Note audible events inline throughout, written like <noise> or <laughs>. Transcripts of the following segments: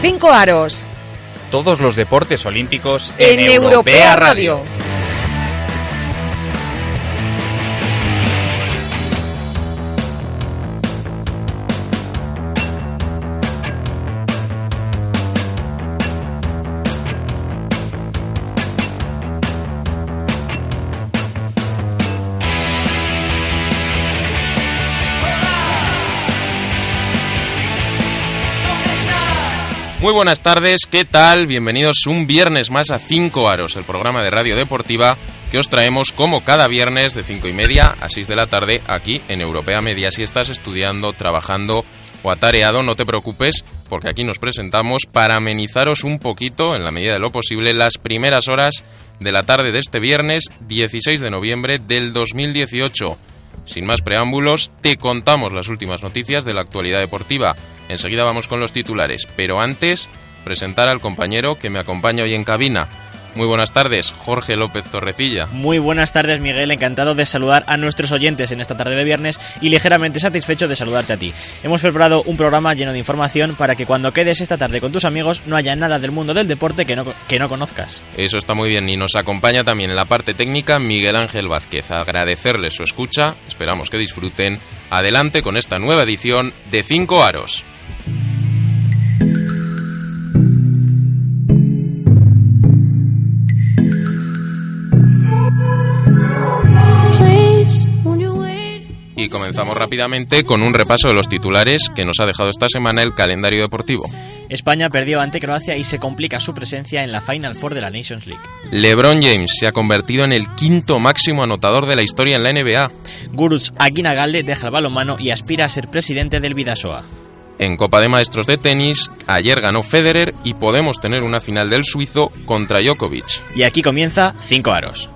Cinco aros. Todos los deportes olímpicos En, Europea Radio. Muy buenas tardes, ¿qué tal? Bienvenidos un viernes más a 5 Aros, el programa de radio deportiva que os traemos como cada viernes de 5 y media a 6 de la tarde aquí en Europea Media. Si estás estudiando, trabajando o atareado, no te preocupes porque aquí nos presentamos para amenizaros un poquito, en la medida de lo posible, las primeras horas de la tarde de este viernes 16 de noviembre del 2018. Sin más preámbulos, te contamos las últimas noticias de la actualidad deportiva. Enseguida vamos con los titulares, pero antes presentar al compañero que me acompaña hoy en cabina. Muy buenas tardes, Jorge López Torrecilla. Muy buenas tardes, Miguel. Encantado de saludar a nuestros oyentes en esta tarde de viernes y ligeramente satisfecho de saludarte a ti. Hemos preparado un programa lleno de información para que cuando quedes esta tarde con tus amigos no haya nada del mundo del deporte que no, que no conozcas. Eso está muy bien y nos acompaña también en la parte técnica Miguel Ángel Vázquez. Agradecerles su escucha, esperamos que disfruten. Adelante con esta nueva edición de Cinco Aros. Y comenzamos rápidamente con un repaso de los titulares que nos ha dejado esta semana el calendario deportivo. España perdió ante Croacia y se complica su presencia en la Final Four de la Nations League. LeBron James se ha convertido en el quinto máximo anotador de la historia en la NBA. Gurus Aguinagalde deja el balonmano y aspira a ser presidente del Vidasoa. En Copa de Maestros de tenis, ayer ganó Federer y podemos tener una final del suizo contra Djokovic. Y aquí comienza 5 aros.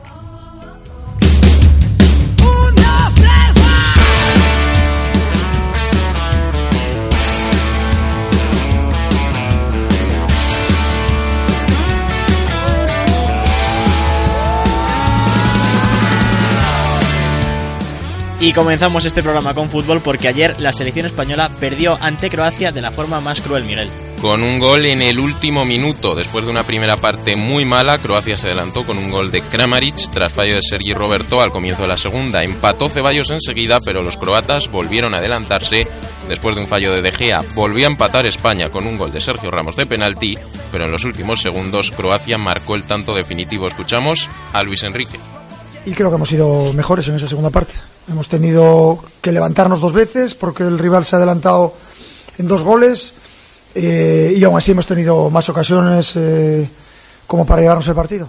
Y comenzamos este programa con fútbol porque ayer la selección española perdió ante Croacia de la forma más cruel, Miguel. Con un gol en el último minuto, después de una primera parte muy mala, Croacia se adelantó con un gol de Kramaric tras fallo de Sergi Roberto al comienzo de la segunda. Empató Ceballos enseguida, pero los croatas volvieron a adelantarse después de un fallo de De Gea. Volvió a empatar España con un gol de Sergio Ramos de penalti, pero en los últimos segundos Croacia marcó el tanto definitivo. Escuchamos a Luis Enrique. Y creo que hemos sido mejores en esa segunda parte. Hemos tenido que levantarnos dos veces porque el rival se ha adelantado en dos goles eh, y aún así hemos tenido más ocasiones eh, como para llevarnos el partido.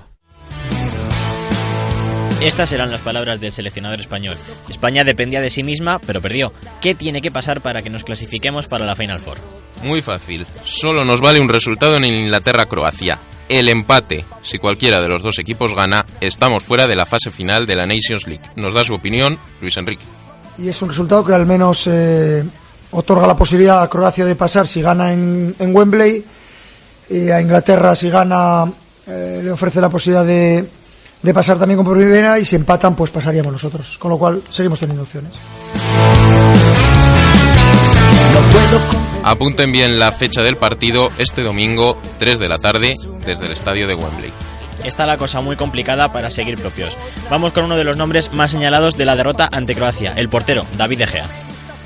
Estas eran las palabras del seleccionador español. España dependía de sí misma, pero perdió. ¿Qué tiene que pasar para que nos clasifiquemos para la Final Four? Muy fácil. Solo nos vale un resultado en Inglaterra-Croacia. El empate. Si cualquiera de los dos equipos gana, estamos fuera de la fase final de la Nations League. Nos da su opinión Luis Enrique. Y es un resultado que al menos eh, otorga la posibilidad a Croacia de pasar si gana en, en Wembley. Y a Inglaterra si gana eh, le ofrece la posibilidad de, de pasar también con primera y si empatan pues pasaríamos nosotros. Con lo cual seguimos teniendo opciones. Apunten bien la fecha del partido este domingo 3 de la tarde desde el estadio de Wembley. Está la cosa muy complicada para seguir propios. Vamos con uno de los nombres más señalados de la derrota ante Croacia, el portero, David De Gea.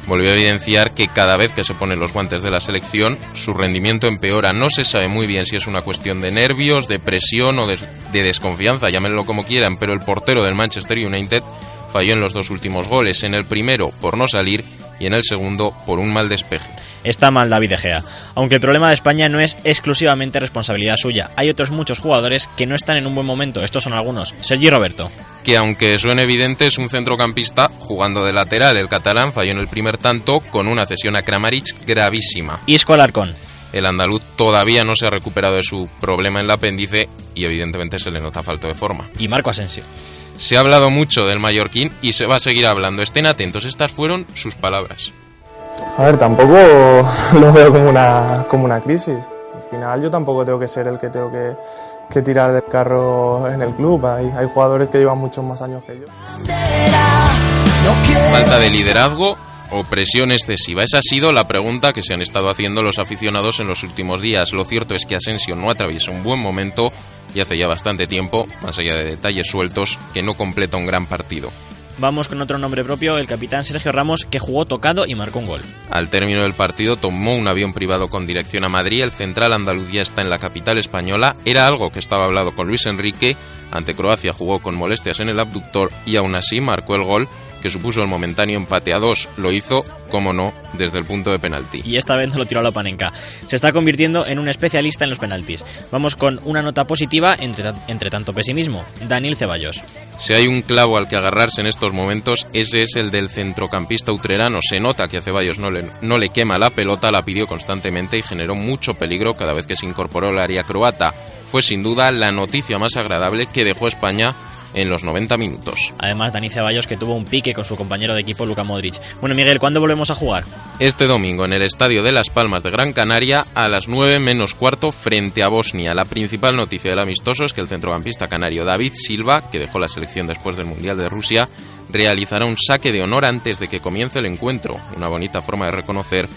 Volvió a evidenciar que cada vez que se pone los guantes de la selección, su rendimiento empeora. No se sabe muy bien si es una cuestión de nervios, de presión o de, de desconfianza, llámenlo como quieran, pero el portero del Manchester United falló en los dos últimos goles. En el primero por no salir y en el segundo por un mal despeje. Está mal David De Gea. Aunque el problema de España no es exclusivamente responsabilidad suya, hay otros muchos jugadores que no están en un buen momento. Estos son algunos. Sergi Roberto. Que aunque suene evidente es un centrocampista jugando de lateral. El catalán falló en el primer tanto con una cesión a Kramaric gravísima. Isco Alarcón. El andaluz todavía no se ha recuperado de su problema en el apéndice y evidentemente se le nota falta de forma. Y Marco Asensio. Se ha hablado mucho del mallorquín y se va a seguir hablando. Estén atentos, estas fueron sus palabras. A ver, tampoco <laughs> lo veo como una, como una crisis. Al final yo tampoco tengo que ser el que tengo que, que tirar del carro en el club. Hay, hay jugadores que llevan muchos más años que yo. Falta de liderazgo o presión excesiva. Esa ha sido la pregunta que se han estado haciendo los aficionados en los últimos días. Lo cierto es que Asensio no atraviesa un buen momento y hace ya bastante tiempo, más allá de detalles sueltos, que no completa un gran partido. Vamos con otro nombre propio, el capitán Sergio Ramos, que jugó tocado y marcó un gol. Al término del partido tomó un avión privado con dirección a Madrid. El central andaluz ya está en la capital española. Era algo que estaba hablado con Luis Enrique. Ante Croacia jugó con molestias en el abductor y aún así marcó el gol que supuso el momentáneo empate a dos. Lo hizo, como no, desde el punto de penalti. Y esta vez no lo tiró a la panenca. Se está convirtiendo en un especialista en los penaltis. Vamos con una nota positiva entre, entre tanto pesimismo. Daniel Ceballos. Si hay un clavo al que agarrarse en estos momentos, ese es el del centrocampista utrerano. Se nota que a Ceballos no le, no le quema la pelota, la pidió constantemente y generó mucho peligro cada vez que se incorporó al área croata. Fue sin duda la noticia más agradable que dejó España en los 90 minutos. Además, Dani Ceballos que tuvo un pique con su compañero de equipo Luka Modric. Bueno, Miguel, ¿cuándo volvemos a jugar? Este domingo en el Estadio de Las Palmas de Gran Canaria a las 9 menos cuarto frente a Bosnia. La principal noticia del amistoso es que el centrocampista canario David Silva, que dejó la selección después del Mundial de Rusia, realizará un saque de honor antes de que comience el encuentro. Una bonita forma de reconocer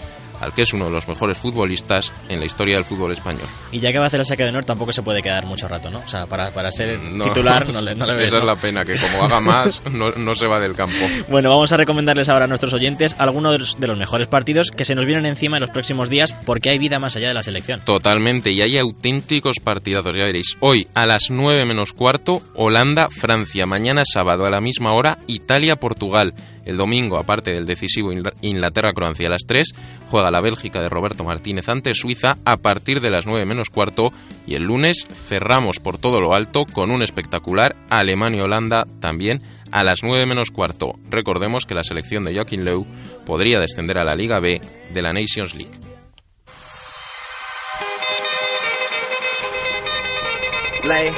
al que es uno de los mejores futbolistas en la historia del fútbol español. Y ya que va a hacer el saque de honor, tampoco se puede quedar mucho rato, ¿no? O sea, para, para ser titular no le, no le <laughs> ves, Esa ¿no? es la pena, que como haga más, <laughs> no, no, se va del campo. Bueno, vamos a recomendarles ahora a nuestros oyentes algunos de los, de los mejores partidos que se nos vienen encima en los próximos días porque hay vida más allá de la selección. Totalmente, y hay auténticos partidazos, ya veréis. Hoy a las 9 menos cuarto, Holanda-Francia. Mañana sábado a la misma hora, Italia-Portugal. El domingo, aparte del decisivo Inglaterra-Croacia a las 3, juega la Bélgica de Roberto Martínez ante Suiza a partir de las 9 menos cuarto y el lunes cerramos por todo lo alto con un espectacular Alemania-Holanda también a las 9 menos cuarto. Recordemos que la selección de Joaquín Leu podría descender a la Liga B de la Nations League. Lay.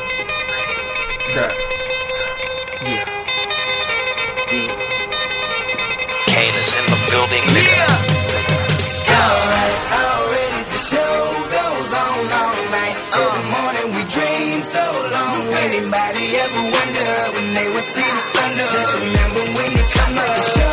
Sir. Yeah. Yeah. Kane is in the building, nigga. Alright, already the show goes on all night. Till the morning we dream so long. Anybody ever wonder when they would see the thunder? Just remember when you come up.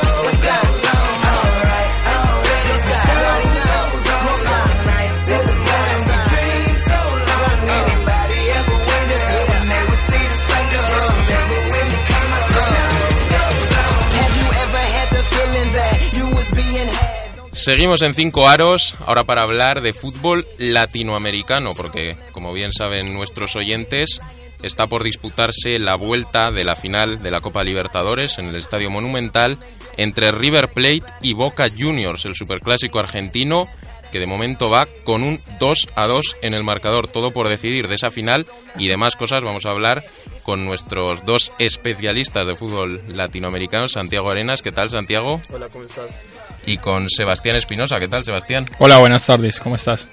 Seguimos en cinco aros, ahora para hablar de fútbol latinoamericano, porque como bien saben nuestros oyentes, está por disputarse la vuelta de la final de la Copa Libertadores en el Estadio Monumental entre River Plate y Boca Juniors, el superclásico argentino que de momento va con un 2 a 2 en el marcador, todo por decidir de esa final y demás cosas vamos a hablar con nuestros dos especialistas de fútbol latinoamericano, Santiago Arenas, ¿qué tal Santiago? Hola, ¿cómo estás? Y con Sebastián Espinosa, ¿qué tal Sebastián? Hola, buenas tardes, ¿cómo estás?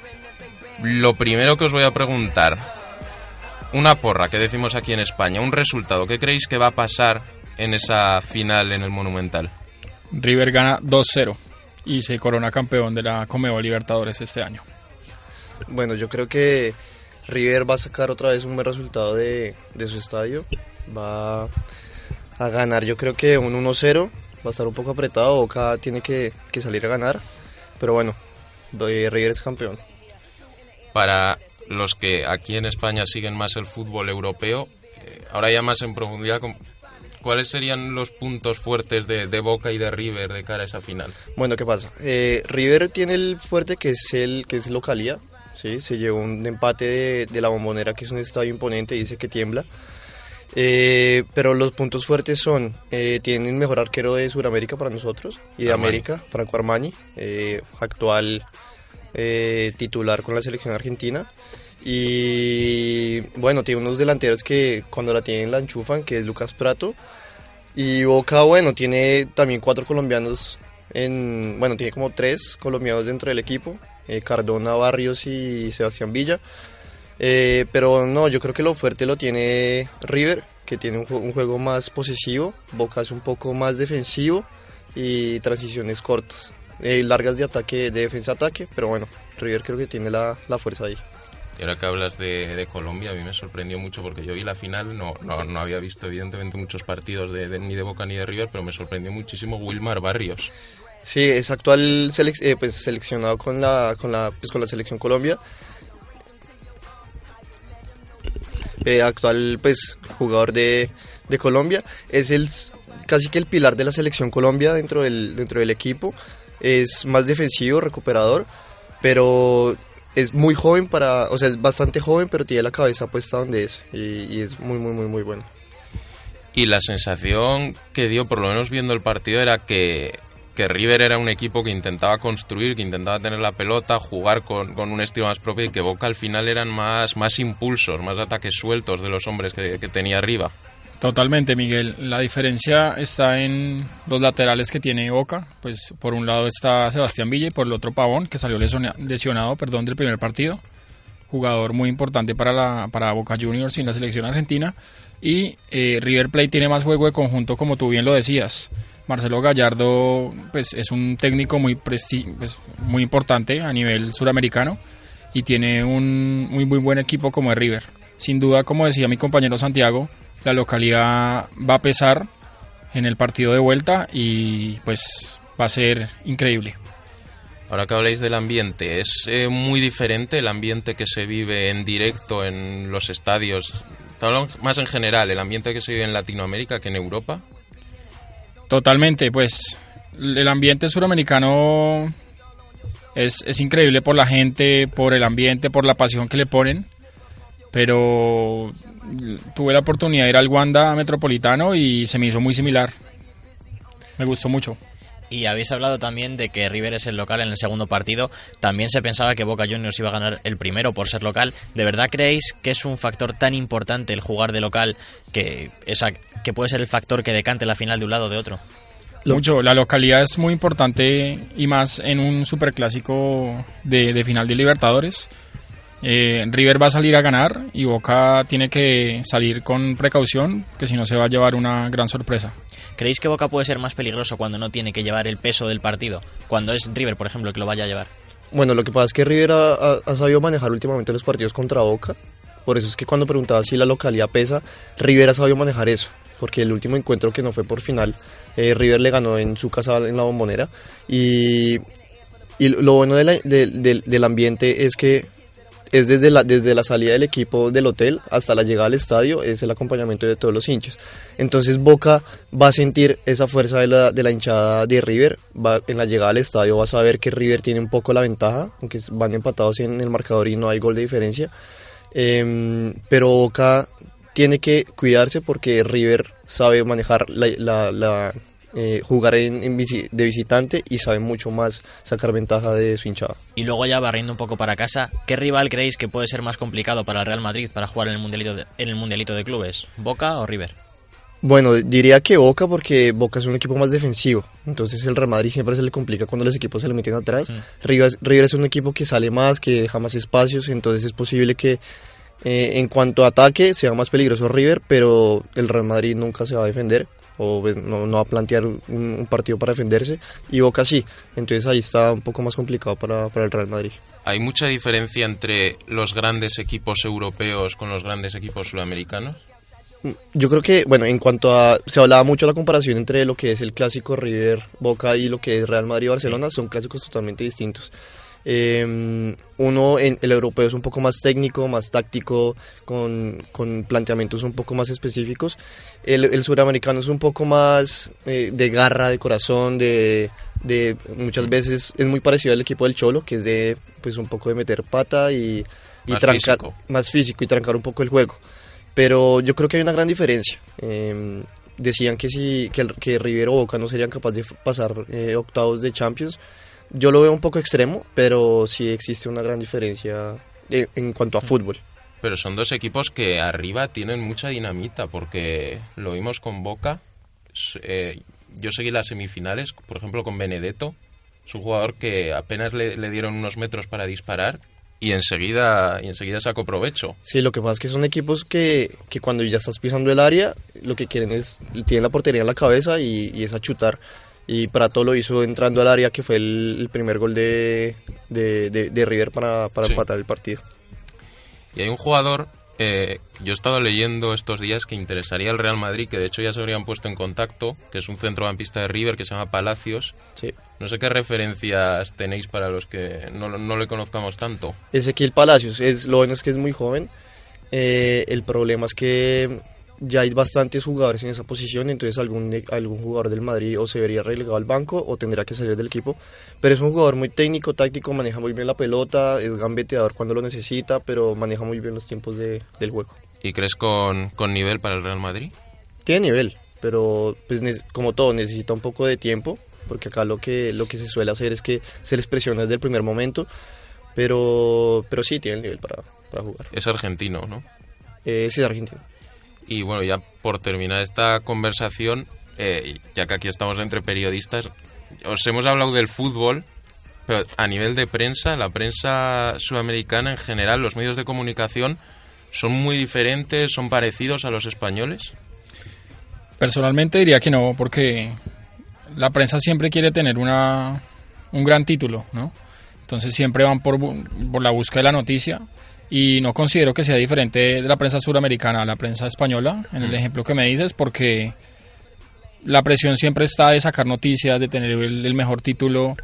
Lo primero que os voy a preguntar, una porra que decimos aquí en España, un resultado, ¿qué creéis que va a pasar en esa final en el Monumental? River gana 2-0 y se corona campeón de la Comebol Libertadores este año. Bueno, yo creo que River va a sacar otra vez un buen resultado de, de su estadio. Va a ganar, yo creo que un 1-0. Va a estar un poco apretado. Boca tiene que, que salir a ganar. Pero bueno, River es campeón. Para los que aquí en España siguen más el fútbol europeo, eh, ahora ya más en profundidad, ¿cuáles serían los puntos fuertes de, de Boca y de River de cara a esa final? Bueno, ¿qué pasa? Eh, River tiene el fuerte que es el que es localía, ¿sí? Se llevó un empate de, de la bombonera, que es un estadio imponente, dice que tiembla. Eh, pero los puntos fuertes son, eh, tienen mejor arquero de Sudamérica para nosotros y de Armani. América, Franco Armani, eh, actual eh, titular con la selección argentina. Y bueno, tiene unos delanteros que cuando la tienen la enchufan, que es Lucas Prato. Y Boca, bueno, tiene también cuatro colombianos, en, bueno, tiene como tres colombianos dentro del equipo, eh, Cardona, Barrios y Sebastián Villa. Eh, pero no, yo creo que lo fuerte lo tiene River, que tiene un, ju- un juego más posesivo, Boca es un poco más defensivo y transiciones cortas, eh, largas de ataque, de defensa-ataque, pero bueno, River creo que tiene la, la fuerza ahí. Y ahora que hablas de, de Colombia, a mí me sorprendió mucho porque yo vi la final, no, no, no había visto evidentemente muchos partidos de, de- ni de Boca ni de River, pero me sorprendió muchísimo Wilmar Barrios. Sí, es actual selec- eh, pues, seleccionado con la, con, la, pues, con la selección Colombia. Eh, actual pues jugador de, de Colombia. Es el casi que el pilar de la selección Colombia dentro del, dentro del equipo. Es más defensivo, recuperador, pero es muy joven para, o sea, es bastante joven, pero tiene la cabeza puesta donde es y es muy, muy, muy, muy bueno. Y la sensación que dio, por lo menos viendo el partido, era que, que River era un equipo que intentaba construir, que intentaba tener la pelota, jugar con, con un estilo más propio y que Boca al final eran más, más impulsos, más ataques sueltos de los hombres que, que tenía arriba. Totalmente, Miguel. La diferencia está en los laterales que tiene Boca. Pues por un lado está Sebastián Villa y por el otro Pavón, que salió lesiona- lesionado perdón, del primer partido. Jugador muy importante para, la, para Boca Juniors y la selección argentina. Y eh, River Plate tiene más juego de conjunto, como tú bien lo decías. Marcelo Gallardo pues, es un técnico muy, pues, muy importante a nivel suramericano y tiene un muy, muy buen equipo como es River. Sin duda, como decía mi compañero Santiago, la localidad va a pesar en el partido de vuelta y pues va a ser increíble. Ahora que habláis del ambiente, ¿es eh, muy diferente el ambiente que se vive en directo en los estadios? Más en general, el ambiente que se vive en Latinoamérica que en Europa. Totalmente, pues el ambiente suramericano es, es increíble por la gente, por el ambiente, por la pasión que le ponen. Pero tuve la oportunidad de ir al Wanda Metropolitano y se me hizo muy similar. Me gustó mucho. Y habéis hablado también de que River es el local en el segundo partido. También se pensaba que Boca Juniors iba a ganar el primero por ser local. ¿De verdad creéis que es un factor tan importante el jugar de local que, esa, que puede ser el factor que decante la final de un lado o de otro? Mucho, la localidad es muy importante y más en un superclásico de, de final de Libertadores. Eh, River va a salir a ganar y Boca tiene que salir con precaución, que si no se va a llevar una gran sorpresa. ¿Creéis que Boca puede ser más peligroso cuando no tiene que llevar el peso del partido? Cuando es River, por ejemplo, que lo vaya a llevar. Bueno, lo que pasa es que River ha, sabido manejar últimamente los partidos contra Boca. Por eso es que cuando preguntaba si la localidad pesa, River ha sabido manejar eso. Porque el último encuentro que no fue por final, eh, River le ganó en su casa en la bombonera. Y, y lo bueno de la- de- del- del ambiente es que es desde la, desde la salida del equipo del hotel hasta la llegada al estadio, es el acompañamiento de todos los hinchas. Entonces Boca va a sentir esa fuerza de la, de la hinchada de River, va, en la llegada al estadio va a saber que River tiene un poco la ventaja, aunque van empatados en el marcador y no hay gol de diferencia. Em, pero Boca tiene que cuidarse porque River sabe manejar la, eh, jugar en, en visi- de visitante y sabe mucho más sacar ventaja de su hinchada. Y luego ya barriendo un poco para casa, ¿qué rival creéis que puede ser más complicado para el Real Madrid para jugar en el mundialito de, en el mundialito de clubes? ¿Boca o River? Bueno, diría que Boca porque Boca es un equipo más defensivo. Entonces el Real Madrid siempre se le complica cuando los equipos se le meten atrás. River, River es un equipo que sale más, que deja más espacios. Entonces es posible que eh, en cuanto a ataque sea más peligroso River, pero el Real Madrid nunca se va a defender o pues, no, no va a plantear un, un partido para defenderse. Y Boca sí. Entonces ahí está un poco más complicado para, para el Real Madrid. ¿Hay mucha diferencia entre los grandes equipos europeos con los grandes equipos sudamericanos? Yo creo que, bueno, en cuanto a. Se hablaba mucho la comparación entre lo que es el clásico River Boca y lo que es Real Madrid Barcelona, son clásicos totalmente distintos. Eh, uno, en, el europeo es un poco más técnico, más táctico, con, con planteamientos un poco más específicos. El, el suramericano es un poco más eh, de garra, de corazón, de, de. Muchas veces es muy parecido al equipo del Cholo, que es de, pues, un poco de meter pata y, y Más trancar. físico. Más físico y trancar un poco el juego pero yo creo que hay una gran diferencia. Eh, decían que si que, el- que River o Boca no serían capaces de pasar eh, octavos de Champions. Yo lo veo un poco extremo, pero sí existe una gran diferencia eh, en cuanto a fútbol. Pero son dos equipos que arriba tienen mucha dinamita, porque lo vimos con Boca. Eh, yo seguí las semifinales, por ejemplo, con Benedetto. Es un jugador que apenas le, le dieron unos metros para disparar y enseguida, y enseguida sacó provecho. Sí, lo que pasa es que son equipos que, que cuando ya estás pisando el área, lo que quieren es, tienen la portería en la cabeza y, y es a chutar. Y Prato lo hizo entrando al área, que fue el, el primer gol de, de, de- de River para, para Sí. empatar el partido. Y hay un jugador, eh, yo he estado leyendo estos días que interesaría al Real Madrid, que de hecho ya se habrían puesto en contacto, que es un centrocampista de River que se llama Palacios. Sí. No sé qué referencias tenéis para los que no, no le conozcamos tanto. Ezequiel Palacios, es, lo bueno es que es muy joven. Eh, el problema es que ya hay bastantes jugadores en esa posición, entonces algún, algún jugador del Madrid o se vería relegado al banco o tendría que salir del equipo. Pero es un jugador muy técnico, táctico, maneja muy bien la pelota, es gambeteador cuando lo necesita, pero maneja muy bien los tiempos de- del juego. ¿Y crees con, con nivel para el Real Madrid? Tiene nivel, pero pues, como todo necesita un poco de tiempo, porque acá lo que, lo que se suele hacer es que se les presiona desde el primer momento, pero, pero sí tiene el nivel para, para jugar. Es argentino, ¿no? Eh, sí, es argentino. Y bueno, ya por terminar esta conversación, eh, ya que aquí estamos entre periodistas, os hemos hablado del fútbol, pero a nivel de prensa, la prensa sudamericana en general, los medios de comunicación, ¿son muy diferentes, son parecidos a los españoles? Personalmente diría que no, porque la prensa siempre quiere tener una, un gran título, ¿no? Entonces siempre van por, por la búsqueda de la noticia y no considero que sea diferente de la prensa suramericana a la prensa española, en el ejemplo que me dices, porque la presión siempre está de sacar noticias, de tener el, el mejor título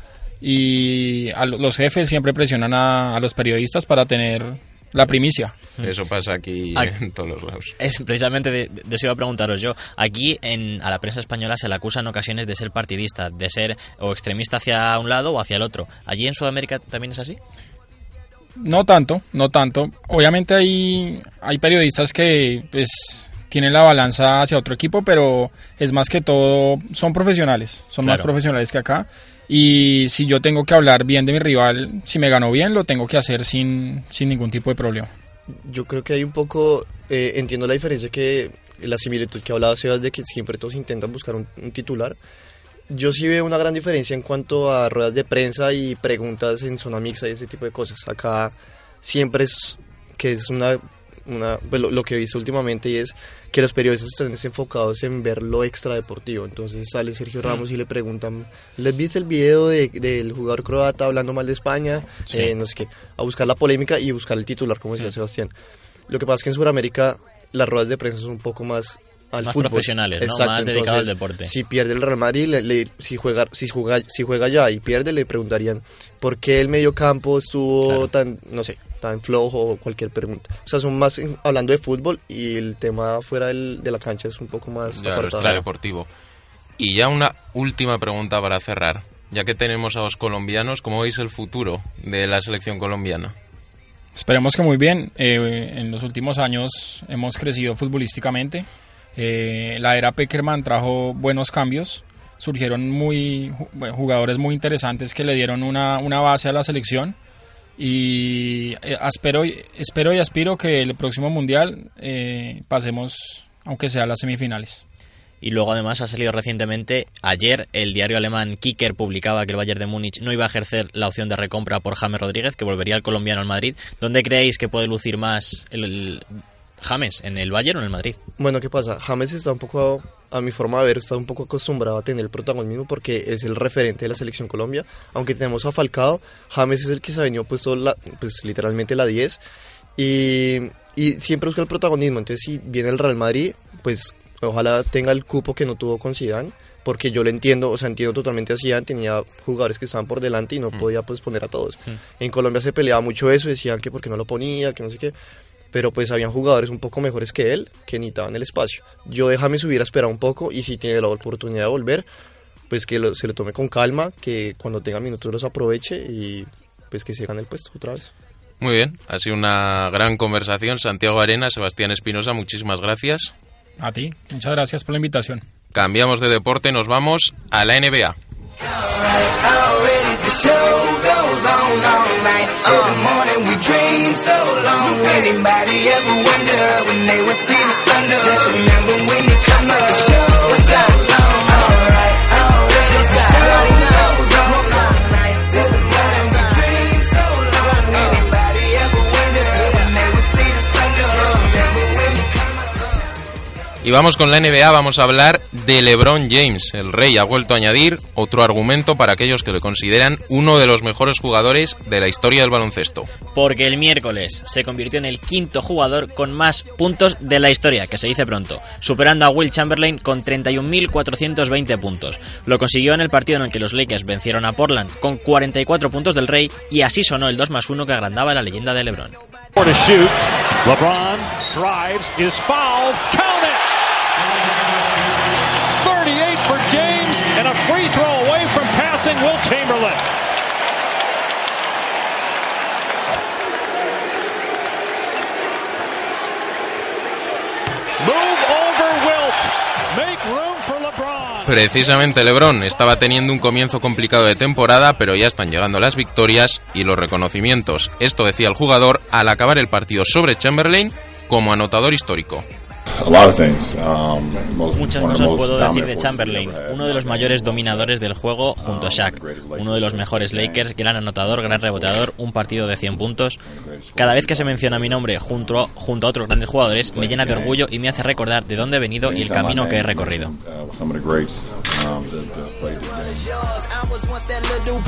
y a lo- los jefes siempre presionan a, a los periodistas para tener la primicia. Eso pasa aquí Ah. en todos los lados. Es precisamente de, de eso iba a preguntaros yo. Aquí en, a la prensa española se le acusa en ocasiones de ser partidista, de ser o extremista hacia un lado o hacia el otro. ¿Allí en Sudamérica también es así? No tanto, no tanto. Obviamente hay, hay periodistas que pues tienen la balanza hacia otro equipo, pero es más que todo, son profesionales, son más profesionales que acá. Y si yo tengo que hablar bien de mi rival, si me ganó bien, lo tengo que hacer sin, sin ningún tipo de problema. Yo creo que hay un poco, eh, entiendo la diferencia que la similitud que hablaba Sebas de que siempre todos intentan buscar un, un titular. Yo sí veo una gran diferencia en cuanto a ruedas de prensa y preguntas en zona mixta y ese tipo de cosas. Acá siempre es que es una, una pues lo, lo que he visto últimamente y es que los periodistas están desenfocados en ver lo extradeportivo. Entonces sale Sergio Ramos y le preguntan, ¿les viste el video de- del jugador croata hablando mal de España? Sí. Eh, no sé qué. A buscar la polémica y buscar el titular, como decía Sebastián. Lo que pasa es que en Sudamérica las ruedas de prensa son un poco más al Más fútbol. profesionales, ¿no? Más dedicado al deporte. Si pierde el Real Madrid, le- le- si juega si juega si juega ya y pierde, le preguntarían por qué el mediocampo estuvo Claro. tan no sé tan flojo o cualquier pregunta. O sea, son más en- hablando de fútbol y el tema fuera del- de la cancha es un poco más Ya, apartado. extradeportivo. Y ya una última pregunta para cerrar. Ya que tenemos a los colombianos, ¿cómo veis el futuro de la selección colombiana? Esperemos que muy bien. Eh, en los últimos años hemos crecido futbolísticamente. Eh, la era Peckerman trajo buenos cambios. Surgieron muy jugadores muy interesantes que le dieron una, una base a la selección. Y eh, espero, y- espero y aspiro que el próximo mundial eh, pasemos, aunque sea a las semifinales. Y luego además ha salido recientemente, ayer el diario alemán Kicker publicaba que el Bayern de Múnich no iba a ejercer la opción de recompra por James Rodríguez, que volvería al colombiano al Madrid. ¿Dónde creéis que puede lucir más el James? ¿En el Bayern o en el Madrid? Bueno, ¿qué pasa? James está un poco, a mi forma de ver, está un poco acostumbrado a tener el protagonismo porque es el referente de la selección Colombia. Aunque tenemos a Falcao, James es el que se ha venido puesto la, pues literalmente la 10 y, y siempre busca el protagonismo. Entonces, si viene el Real Madrid, pues ojalá tenga el cupo que no tuvo con Zidane. Porque yo lo entiendo, o sea, entiendo totalmente a Zidane, tenía jugadores que estaban por delante y no podía pues poner a todos. En Colombia se peleaba mucho eso, decían que porque no lo ponía, que no sé qué pero pues habían jugadores un poco mejores que él que necesitaban el espacio. Yo de James hubiera esperado un poco y si tiene la oportunidad de volver, pues que lo- se lo tome con calma, que cuando tenga minutos los aproveche y pues que se gane el puesto otra vez. Muy bien, ha sido una gran conversación. Santiago Arena, Sebastián Espinosa, muchísimas gracias. A ti, muchas gracias por la invitación. Cambiamos de deporte, nos vamos a la NBA. Show goes on all night till the morning. We dream so long. Anybody ever wonder when they would see the thunder? Just remember when you come to the show. What's up? Alright, already the show goes on Y vamos con la NBA, vamos a hablar de LeBron James. El rey ha vuelto a añadir otro argumento para aquellos que le consideran uno de los mejores jugadores de la historia del baloncesto. Porque el miércoles se convirtió en el quinto jugador con más puntos de la historia, que se dice pronto, superando a Will Chamberlain con 31.420 puntos. Lo consiguió en el partido en el que los Lakers vencieron a Portland con 44 puntos del rey y así sonó el 2 más 1 que agrandaba la leyenda de LeBron. LeBron drives, is fouled. Count it! And a free throw away from passing Will Chamberlain. Precisamente LeBron estaba teniendo un comienzo complicado de temporada, pero ya están llegando las victorias y los reconocimientos. Esto decía el jugador al acabar el partido sobre Chamberlain como anotador histórico. Muchas cosas puedo decir de Chamberlain, uno de los mayores dominadores del juego junto a Shaq, uno de los mejores Lakers, gran anotador, gran reboteador, un partido de 100 puntos. Cada vez que se menciona mi nombre junto a, junto a otros grandes jugadores me llena de orgullo y me hace recordar de dónde he venido y el camino que he recorrido.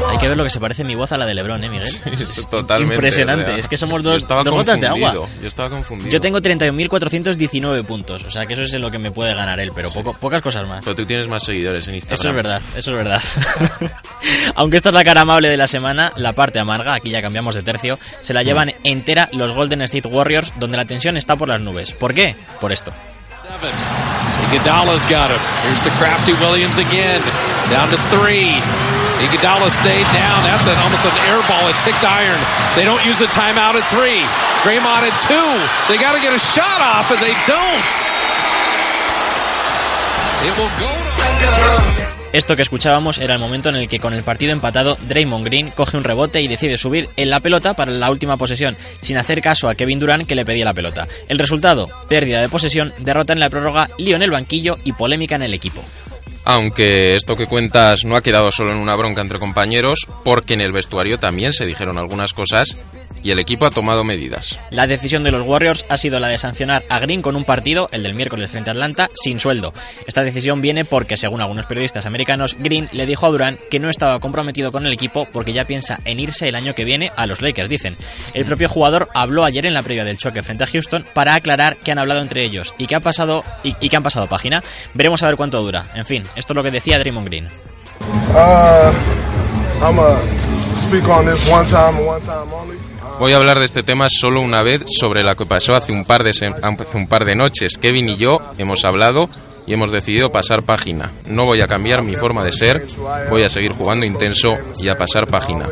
Hay que ver lo que se parece mi voz a la de LeBron, ¿eh, Miguel? <laughs> Totalmente. Impresionante, es que somos dos, dos gotas de agua. Yo estaba confundido. Yo tengo 31.419 puntos, o sea que eso es en lo que me puede ganar él, pero poco, pocas cosas más. Pero tú tienes más seguidores en Instagram. Eso es verdad, eso es verdad. <laughs> Aunque esta es la cara amable de la semana, la parte amarga, aquí ya cambiamos de tercio, se la llevan entera los Golden State Warriors, donde la tensión está por las nubes. ¿Por qué? Por esto. Iguodala's got him. Here's the crafty Williams again. Down to three. Iguodala stayed down. That's an, almost an air ball. It ticked iron. They don't use a timeout at three. Draymond at two. They got to get a shot off, and they don't. It will go to... Esto que escuchábamos era el momento en el que con el partido empatado Draymond Green coge un rebote y decide subir en la pelota para la última posesión, sin hacer caso a Kevin Durant que le pedía la pelota. El resultado, pérdida de posesión, derrota en la prórroga, lío en el banquillo y polémica en el equipo. Aunque esto que cuentas no ha quedado solo en una bronca entre compañeros, porque en el vestuario también se dijeron algunas cosas y el equipo ha tomado medidas. La decisión de los Warriors ha sido la de sancionar a Green con un partido, el del miércoles frente a Atlanta, sin sueldo. Esta decisión viene porque, según algunos periodistas americanos, Green le dijo a Durant que no estaba comprometido con el equipo porque ya piensa en irse el año que viene a los Lakers, dicen. El propio jugador habló ayer en la previa del choque frente a Houston para aclarar que han hablado entre ellos y que han pasado y, y que han pasado página. Veremos a ver cuánto dura. En fin, esto es lo que decía Draymond Green. Uh, I'm a speak on this one time and one time only. Voy a hablar de este tema solo una vez sobre lo que pasó hace un par de hace un par de noches. Kevin y yo hemos hablado y hemos decidido pasar página. No voy a cambiar mi forma de ser, voy a seguir jugando intenso y a pasar página.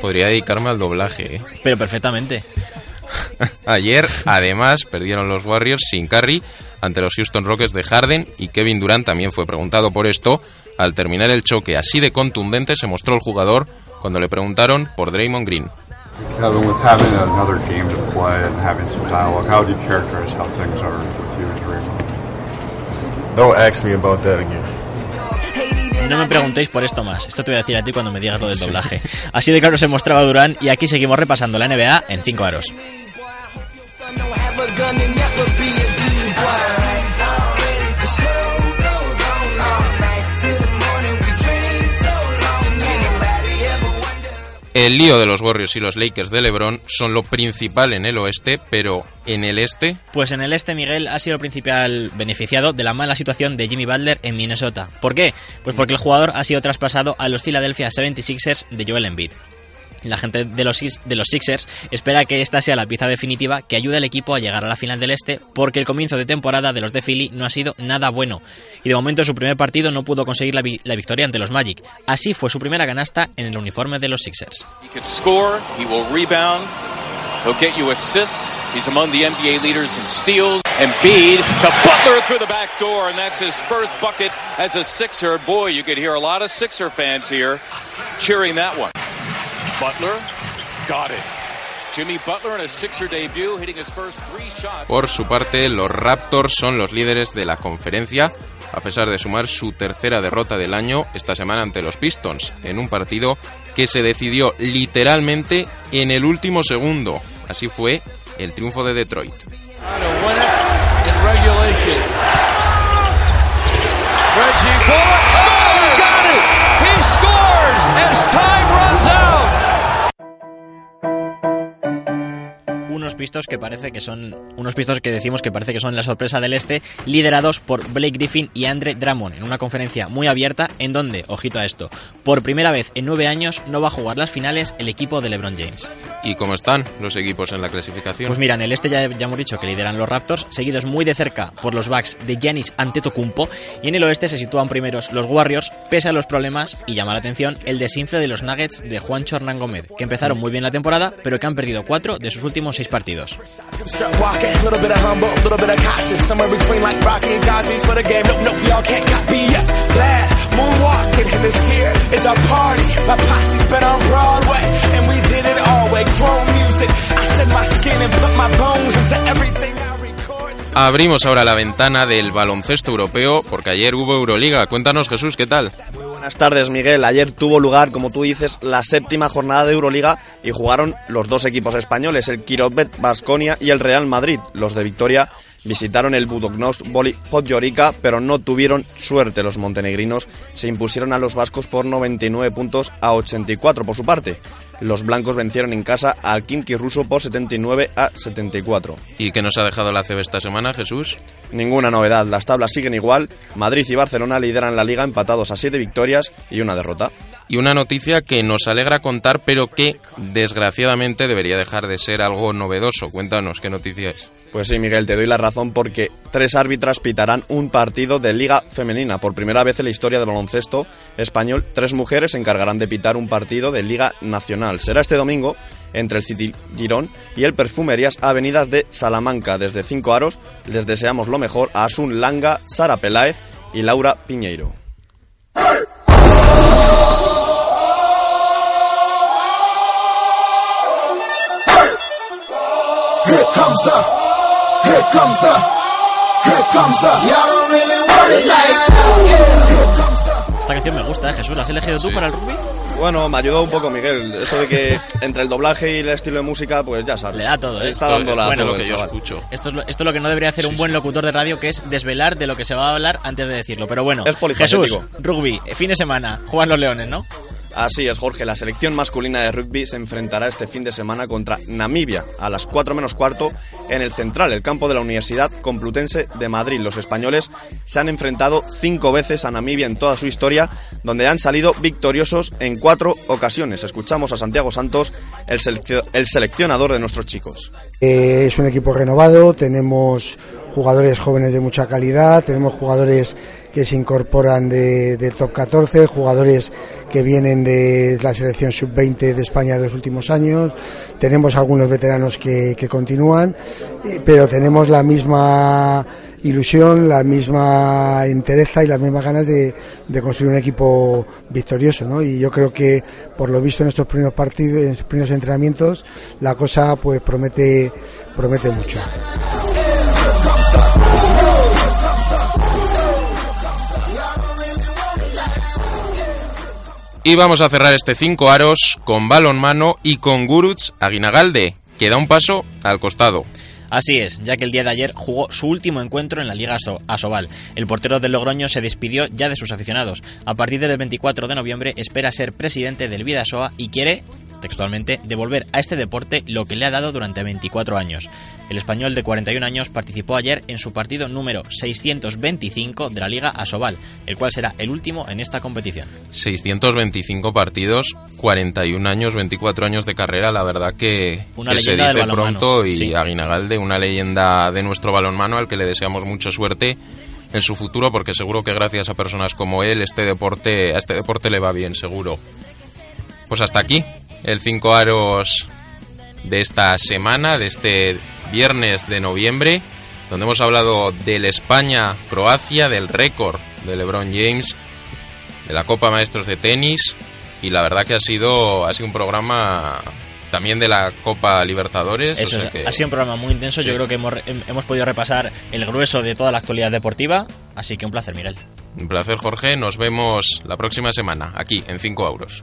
Podría dedicarme al doblaje. ¿eh? Pero perfectamente. <laughs> Ayer, además, perdieron los Warriors sin Curry ante los Houston Rockets de Harden y Kevin Durant también fue preguntado por esto. Al terminar el choque así de contundente se mostró el jugador cuando le preguntaron por Draymond Green. Kevin, with having another game to play and having some dialogue, how would you characterize how things are with you and Draymond? Don't ask me about that again. No me preguntéis por esto más. Esto te voy a decir a ti cuando me digas lo del doblaje. Así de claro se mostraba Durán y aquí seguimos repasando la NBA en 5 aros. El lío de los Warriors y los Lakers de LeBron son lo principal en el oeste, pero en el este Pues en el este Miguel ha sido el principal beneficiado de la mala situación de Jimmy Butler en Minnesota. ¿Por qué? Pues porque el jugador ha sido traspasado a los Philadelphia 76ers de Joel Embiid. La gente de los, de los Sixers espera que esta sea la pieza definitiva que ayude al equipo a llegar a la final del Este, porque el comienzo de temporada de los de Philly no ha sido nada bueno. Y de momento en su primer partido no pudo conseguir la, vi- la victoria ante los Magic. Así fue su primera canasta en el uniforme de los Sixers. Embiid to Butler through the back door, and that's his first bucket as a Sixer. Boy, you could hear a lot of Sixer fans here cheering that one. Butler got it. Jimmy Butler in a Sixer debut, hitting his first three shots. Por su parte, los Raptors son los líderes de la conferencia, a pesar de sumar su tercera derrota del año esta semana ante los Pistons, en un partido que se decidió literalmente en el último segundo. Así fue el triunfo de Detroit. Que parece que son unos pistos que decimos que parece que son la sorpresa del este liderados por Blake Griffin y Andre Drummond en una conferencia muy abierta en donde ojito a esto por primera vez en nueve años no va a jugar las finales el equipo de LeBron James. ¿Y cómo están los equipos en la clasificación? pues mira en el este ya, ya hemos dicho que lideran los Raptors seguidos muy de cerca por los Bucks de Giannis Antetokounmpo y en el oeste se sitúan primeros los Warriors pese a los problemas y llama la atención el desinfle de los Nuggets de Juancho Hernán Gómez que empezaron muy bien la temporada pero que han perdido cuatro de sus últimos seis partidos Abrimos ahora la ventana del baloncesto europeo porque ayer hubo Euroliga. Cuéntanos Jesús, ¿qué tal? Buenas tardes, Miguel. Ayer tuvo lugar, como tú dices, la séptima jornada de Euroliga y jugaron los dos equipos españoles, el Kirobet Basconia y el Real Madrid. Los de Victoria visitaron el Budognost Voli Podgorica, pero no tuvieron suerte. Los montenegrinos se impusieron a los vascos por 99 puntos a 84 por su parte. Los blancos vencieron en casa al Kimki ruso por 79 a 74. ¿Y qué nos ha dejado la CB esta semana, Jesús? Ninguna novedad, las tablas siguen igual. Madrid y Barcelona lideran la liga empatados a 7 victorias y una derrota. Y una noticia que nos alegra contar, pero que desgraciadamente debería dejar de ser algo novedoso. Cuéntanos, ¿qué noticia es? Pues sí, Miguel, te doy la razón porque tres árbitras pitarán un partido de Liga Femenina. Por primera vez en la historia del baloncesto español, tres mujeres se encargarán de pitar un partido de Liga Nacional. Será este domingo entre el City Girón y el Perfumerías Avenidas de Salamanca. Desde Cinco Aros les deseamos lo mejor a Asun Langa, Sara Peláez y Laura Piñeiro. Comes the, here comes the. Y'all don't really want it like that. Here comes the. Esta canción me gusta, ¿eh, Jesús. ¿La has elegido tú para el rugby? Bueno, me ayudó un poco Miguel. Eso de que entre el doblaje y el estilo de música, pues ya sabes. Le da todo, ¿eh? Está dando la Bueno, lo que yo chaval. escucho. Esto es, lo, esto es lo que no debería hacer un buen locutor de radio, que es desvelar de lo que se va a hablar antes de decirlo. Pero bueno, Es. Jesús, rugby, eh, fin de semana, juegan los leones, ¿no? Así es, Jorge. La selección masculina de rugby se enfrentará este fin de semana contra Namibia a las 4 menos cuarto en el Central, el campo de la Universidad Complutense de Madrid. Los españoles se han enfrentado cinco veces a Namibia en toda su historia, donde han salido victoriosos en cuatro ocasiones. Escuchamos a Santiago Santos, el, seleccio- el seleccionador de nuestros chicos. Eh, es un equipo renovado, tenemos jugadores jóvenes de mucha calidad, tenemos jugadores que se incorporan de, de top 14, jugadores que vienen de la selección sub-20 de España de los últimos años, tenemos algunos veteranos que, que continúan, eh, pero tenemos la misma ilusión, la misma entereza y las mismas ganas de, de construir un equipo victorioso, ¿no? Y yo creo que por lo visto en estos primeros partidos, en estos primeros entrenamientos, la cosa pues promete promete mucho. Y vamos a cerrar este cinco aros con balonmano y con Guruts Aguinagalde, que da un paso al costado. Así es, ya que el día de ayer jugó su último encuentro en la Liga Aso- Asobal. El portero del Logroño se despidió ya de sus aficionados. A partir del 24 de noviembre espera ser presidente del Vidasoa y quiere textualmente, devolver a este deporte lo que le ha dado durante 24 años. El español de 41 años participó ayer en su partido número 625 de la Liga Asobal, el cual será el último en esta competición. 625 partidos, 41 años, 24 años de carrera, la verdad que, Una que se dice pronto y Sí. Aguinagalde, una leyenda de nuestro balonmano al que le deseamos mucha suerte en su futuro porque seguro que gracias a personas como él este deporte a este deporte le va bien seguro. Pues hasta aquí el 5 aros de esta semana, de este viernes de noviembre, donde hemos hablado del España-Croacia, del récord de LeBron James, de la Copa Maestros de Tenis y la verdad que ha sido, ha sido un programa también de la Copa Libertadores. Eso o sea es, que- ha sido un programa muy intenso. Yo creo que hemos, hem- hemos podido repasar el grueso de toda la actualidad deportiva. Así que un placer, Miguel. Un placer, Jorge. Nos vemos la próxima semana aquí en 5 euros.